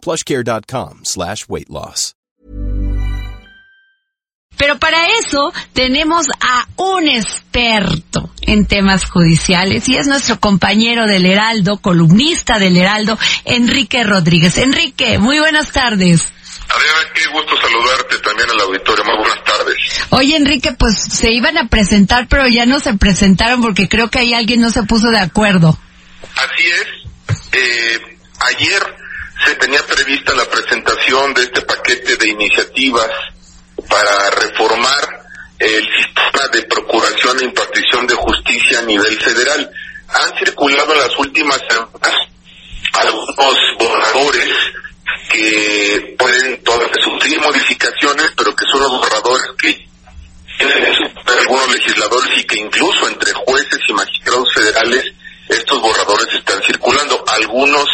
plushcare.com slash weight loss. Pero para eso tenemos a un experto en temas judiciales y es nuestro compañero del Heraldo, columnista del Heraldo, Enrique Rodríguez. Enrique, muy buenas tardes. Adriana, qué gusto saludarte también al auditorio. Muy buenas tardes. Oye, Enrique, pues se iban a presentar, pero ya no se presentaron porque creo que ahí alguien no se puso de acuerdo. Así es. Eh, ayer se tenía prevista la presentación de este paquete de iniciativas para reformar el sistema de procuración e impartición de justicia a nivel federal. Han circulado en las últimas semanas algunos borradores que pueden todavía sufrir modificaciones, pero que son los borradores que tienen algunos legisladores y que incluso entre jueces y magistrados federales estos borradores están circulando. Algunos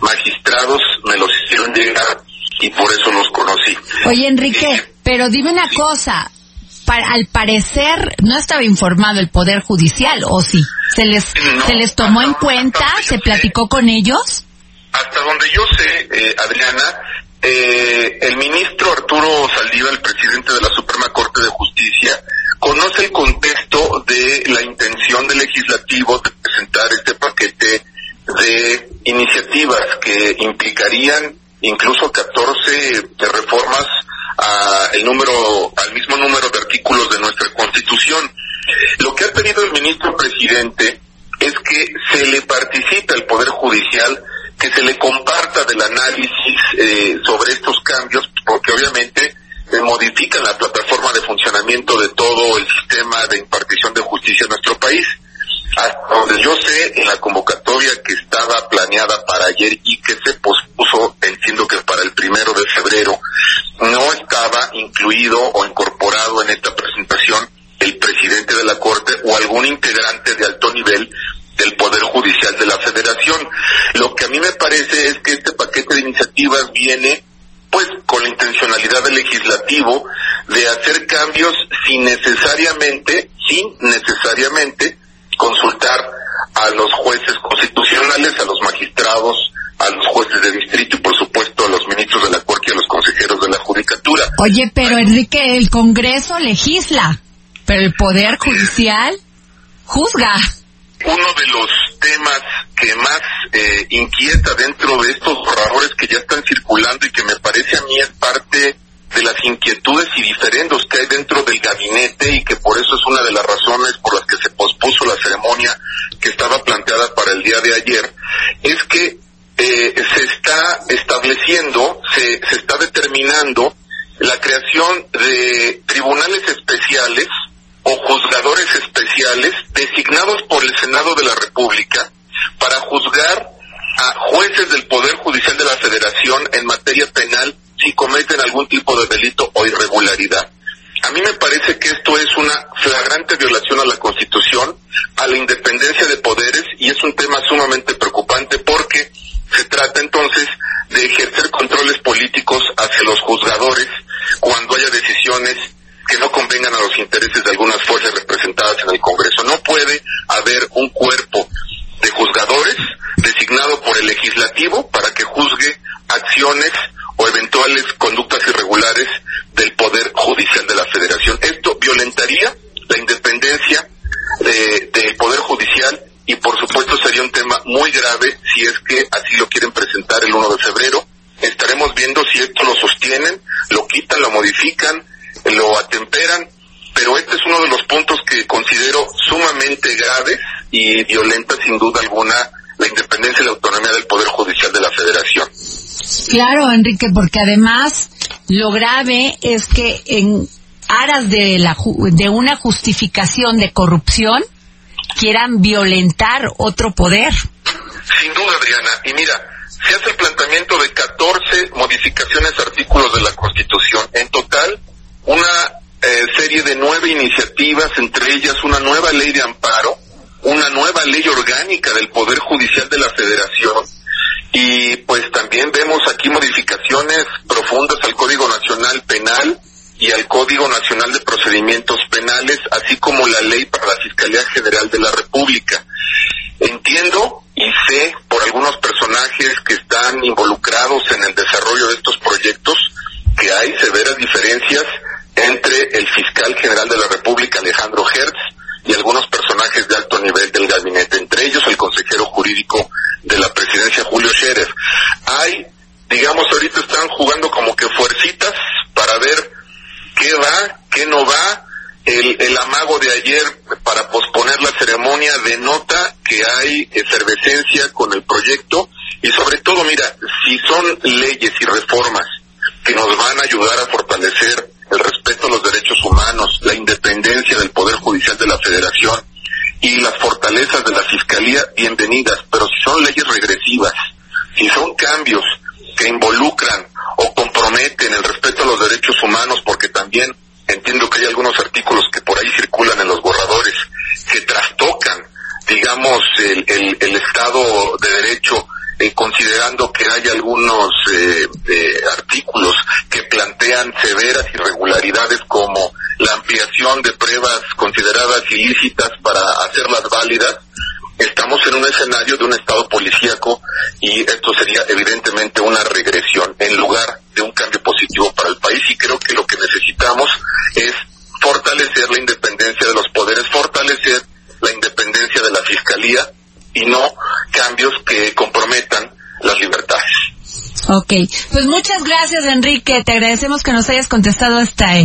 magistrados me los hicieron llegar y por eso los conocí. Oye, Enrique, pero dime una cosa. Al parecer no estaba informado el Poder Judicial, ¿o sí? ¿Se les, No, ¿se les tomó en cuenta? ¿Se platicó con ellos? Hasta donde yo sé, eh, Adriana, eh, el ministro Arturo Saldívar, el presidente de la Suprema Corte de Justicia, conoce el contexto de la intención del legislativo de presentar este paquete de iniciativas que implicarían incluso 14 de reformas a el número, al mismo número de artículos de nuestra Constitución. Lo que ha pedido el ministro presidente es que se le participe al Poder Judicial, que se le comparta del análisis eh, sobre estos cambios, porque obviamente eh, modifican la plataforma de funcionamiento de todo el sistema de impartición de justicia en nuestro país. Hasta donde yo sé, en la convocatoria que estaba planeada para ayer y que se entiendo que para el primero de febrero, no estaba incluido o incorporado en esta presentación el presidente de la Corte o algún integrante de alto nivel del Poder Judicial de la Federación. Lo que a mí me parece es que este paquete de iniciativas viene pues con la intencionalidad del legislativo de hacer cambios sin necesariamente, sin necesariamente consultar a los jueces constitucionales, a los magistrados, a los jueces de distrito y por supuesto a los ministros de la Corte y a los consejeros de la Judicatura. Oye, pero Enrique, el Congreso legisla, pero el Poder Judicial juzga. Uno de los temas que más eh, inquieta dentro de estos borradores que ya están circulando y que me parece a mí es parte de las inquietudes y diferendos que hay dentro del gabinete y que por eso es una de las razones por las que se pospuso la ceremonia que estaba planteada para el día de ayer, es que eh, se está estableciendo, se, se está determinando la creación de tribunales especiales o juzgadores especiales designados por el Senado de la República para juzgar a jueces del Poder Judicial de la Federación en materia penal si cometen algún tipo de delito o irregularidad. A mí me parece que esto es una flagrante violación a la Constitución, a la independencia de poderes y es un tema sumamente preocupante porque se trata entonces de ejercer controles políticos hacia los juzgadores cuando haya decisiones que no convengan a los intereses de algunas fuerzas representadas en el Congreso. No puede haber un cuerpo de juzgadores designado por el legislativo para que juzgue acciones o eventuales conductas irregulares del Poder Judicial de la Federación. Esto violentaría la independencia de- del Poder Judicial y por supuesto sería un tema muy grave si es que así lo quieren presentar el 1 de febrero. Estaremos viendo si esto lo sostienen, lo quitan, lo modifican, lo atemperan, pero este es uno de los puntos que considero sumamente graves y violenta sin duda alguna la independencia y la autonomía del Poder Judicial de la Federación. Claro, Enrique, porque además lo grave es que en aras de, la, ju- de una justificación de corrupción quieran violentar otro poder. Sin duda, Adriana. Y mira, se hace el planteamiento de 14 modificaciones a artículos de la Constitución. En total, una eh, serie de nueve iniciativas, entre ellas una nueva ley de amparo, una nueva ley orgánica del Poder Judicial de la Federación, y pues también vemos aquí modificaciones profundas al Código Nacional Penal y al Código Nacional de Procedimientos Penales, así como la ley para la Fiscalía General de la República. Entiendo y sé por algunos personajes que están involucrados en el desarrollo de estos proyectos que hay severas diferencias entre el fiscal general de la República, Alejandro Hertz, y algunos personajes de alto nivel del gabinete, ellos el consejero jurídico de la presidencia, Julio Scherer. Hay, digamos, ahorita están jugando como que fuercitas para ver qué va, qué no va. El, el amago de ayer para posponer la ceremonia denota que hay efervescencia con el proyecto y sobre todo, mira, si son leyes y reformas que nos van a ayudar a fortalecer el respeto a los derechos humanos, la independencia del Poder Judicial de la Federación y las fortalezas de la Fiscalía, bienvenidas, pero si son leyes regresivas, si son cambios que involucran o comprometen el respeto a los derechos humanos, porque también entiendo que hay algunos artículos que por ahí circulan en los borradores que trastocan, digamos, el, el, el Estado de Derecho eh, considerando que hay algunos eh, eh, artículos que plantean severas irregularidades como la ampliación de pruebas consideradas ilícitas para hacerlas válidas, estamos en un escenario de un estado policíaco y esto sería evidentemente una regresión en lugar de un cambio positivo para el país y creo que lo que necesitamos es fortalecer la independencia de los poderes, fortalecer la independencia de la fiscalía y no cambios que comprometan las libertades. Ok, pues muchas gracias Enrique, te agradecemos que nos hayas contestado hasta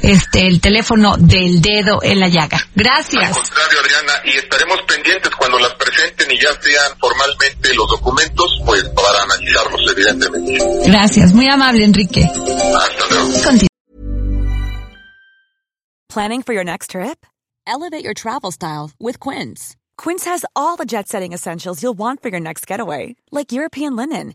este el teléfono del dedo en la llaga. Gracias. Al contrario, Adriana, y estaremos pendientes cuando las presenten y ya sean formalmente los documentos, pues para analizarlos, evidentemente. Gracias, muy amable Enrique. Hasta luego. Continu- Planning for your next trip? Elevate your travel style with Quince. Quince has all the jet setting essentials you'll want for your next getaway, like European linen,